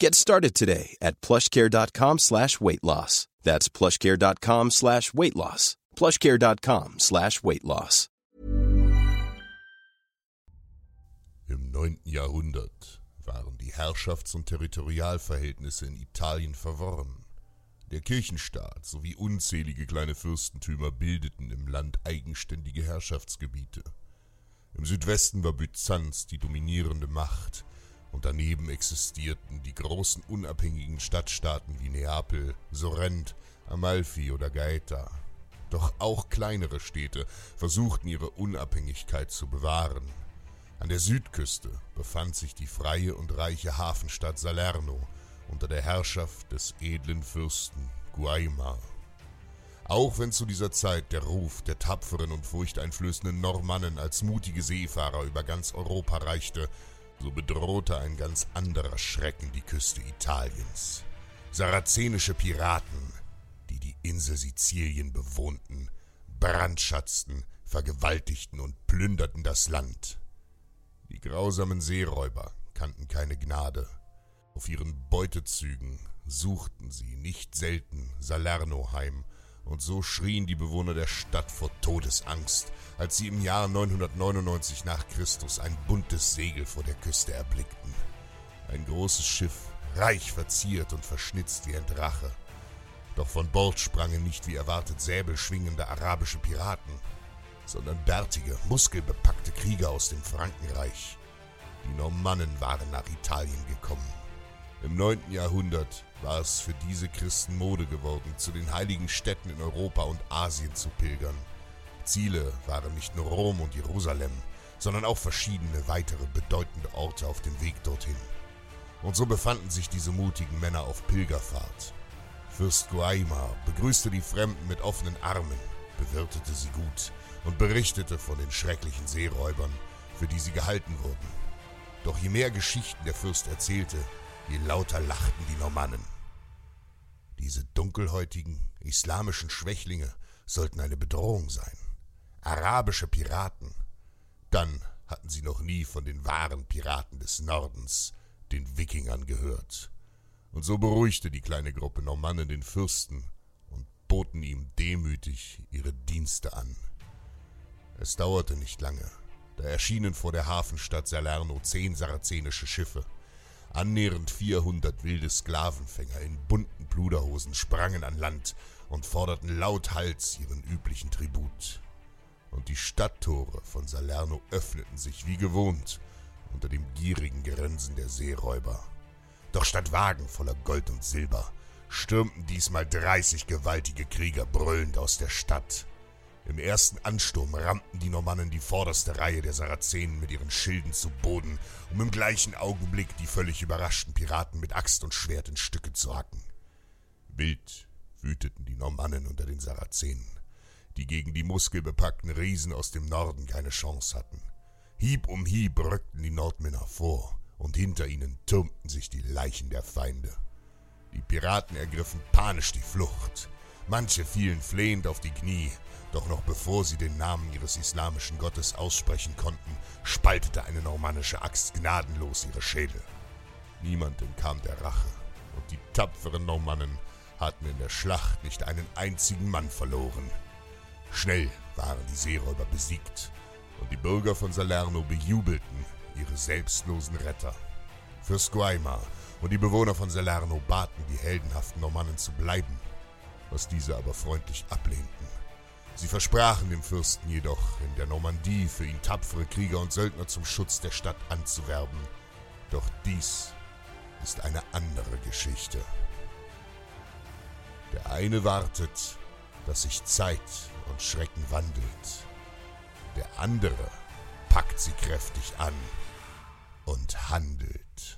Get started today at plushcare.com slash weight loss. That's plushcare.com slash weight loss. plushcare.com slash weight loss. Im 9. Jahrhundert waren die Herrschafts- und Territorialverhältnisse in Italien verworren. Der Kirchenstaat sowie unzählige kleine Fürstentümer bildeten im Land eigenständige Herrschaftsgebiete. Im Südwesten war Byzanz die dominierende Macht, und daneben existierten die großen unabhängigen Stadtstaaten wie Neapel, Sorrent, Amalfi oder Gaeta. Doch auch kleinere Städte versuchten ihre Unabhängigkeit zu bewahren. An der Südküste befand sich die freie und reiche Hafenstadt Salerno unter der Herrschaft des edlen Fürsten Guaimar. Auch wenn zu dieser Zeit der Ruf der tapferen und furchteinflößenden Normannen als mutige Seefahrer über ganz Europa reichte, so bedrohte ein ganz anderer Schrecken die Küste Italiens. Sarazenische Piraten, die die Insel Sizilien bewohnten, brandschatzten, vergewaltigten und plünderten das Land. Die grausamen Seeräuber kannten keine Gnade. Auf ihren Beutezügen suchten sie nicht selten Salerno heim, und so schrien die Bewohner der Stadt vor Todesangst, als sie im Jahr 999 nach Christus ein buntes Segel vor der Küste erblickten. Ein großes Schiff, reich verziert und verschnitzt wie ein Drache. Doch von Bord sprangen nicht wie erwartet säbelschwingende arabische Piraten, sondern bärtige, muskelbepackte Krieger aus dem Frankenreich. Die Normannen waren nach Italien gekommen. Im 9. Jahrhundert war es für diese Christen Mode geworden, zu den heiligen Städten in Europa und Asien zu pilgern. Ziele waren nicht nur Rom und Jerusalem, sondern auch verschiedene weitere bedeutende Orte auf dem Weg dorthin. Und so befanden sich diese mutigen Männer auf Pilgerfahrt. Fürst Guaimar begrüßte die Fremden mit offenen Armen, bewirtete sie gut und berichtete von den schrecklichen Seeräubern, für die sie gehalten wurden. Doch je mehr Geschichten der Fürst erzählte, je lauter lachten die Normannen. Diese dunkelhäutigen, islamischen Schwächlinge sollten eine Bedrohung sein. Arabische Piraten. Dann hatten sie noch nie von den wahren Piraten des Nordens, den Wikingern, gehört. Und so beruhigte die kleine Gruppe Normannen den Fürsten und boten ihm demütig ihre Dienste an. Es dauerte nicht lange, da erschienen vor der Hafenstadt Salerno zehn sarazenische Schiffe. Annähernd 400 wilde Sklavenfänger in bunten Pluderhosen sprangen an Land und forderten lauthals ihren üblichen Tribut. Und die Stadttore von Salerno öffneten sich wie gewohnt unter dem gierigen Grinsen der Seeräuber. Doch statt Wagen voller Gold und Silber stürmten diesmal 30 gewaltige Krieger brüllend aus der Stadt. Im ersten Ansturm rammten die Normannen die vorderste Reihe der Sarazenen mit ihren Schilden zu Boden, um im gleichen Augenblick die völlig überraschten Piraten mit Axt und Schwert in Stücke zu hacken. Wild wüteten die Normannen unter den Sarazenen, die gegen die muskelbepackten Riesen aus dem Norden keine Chance hatten. Hieb um Hieb rückten die Nordmänner vor, und hinter ihnen türmten sich die Leichen der Feinde. Die Piraten ergriffen panisch die Flucht, Manche fielen flehend auf die Knie, doch noch bevor sie den Namen ihres islamischen Gottes aussprechen konnten, spaltete eine normannische Axt gnadenlos ihre Schädel. Niemand entkam der Rache, und die tapferen Normannen hatten in der Schlacht nicht einen einzigen Mann verloren. Schnell waren die Seeräuber besiegt, und die Bürger von Salerno bejubelten ihre selbstlosen Retter. Fürst Guaimar und die Bewohner von Salerno baten die heldenhaften Normannen zu bleiben, was diese aber freundlich ablehnten. Sie versprachen dem Fürsten jedoch, in der Normandie für ihn tapfere Krieger und Söldner zum Schutz der Stadt anzuwerben. Doch dies ist eine andere Geschichte. Der eine wartet, dass sich Zeit und Schrecken wandelt. Der andere packt sie kräftig an und handelt.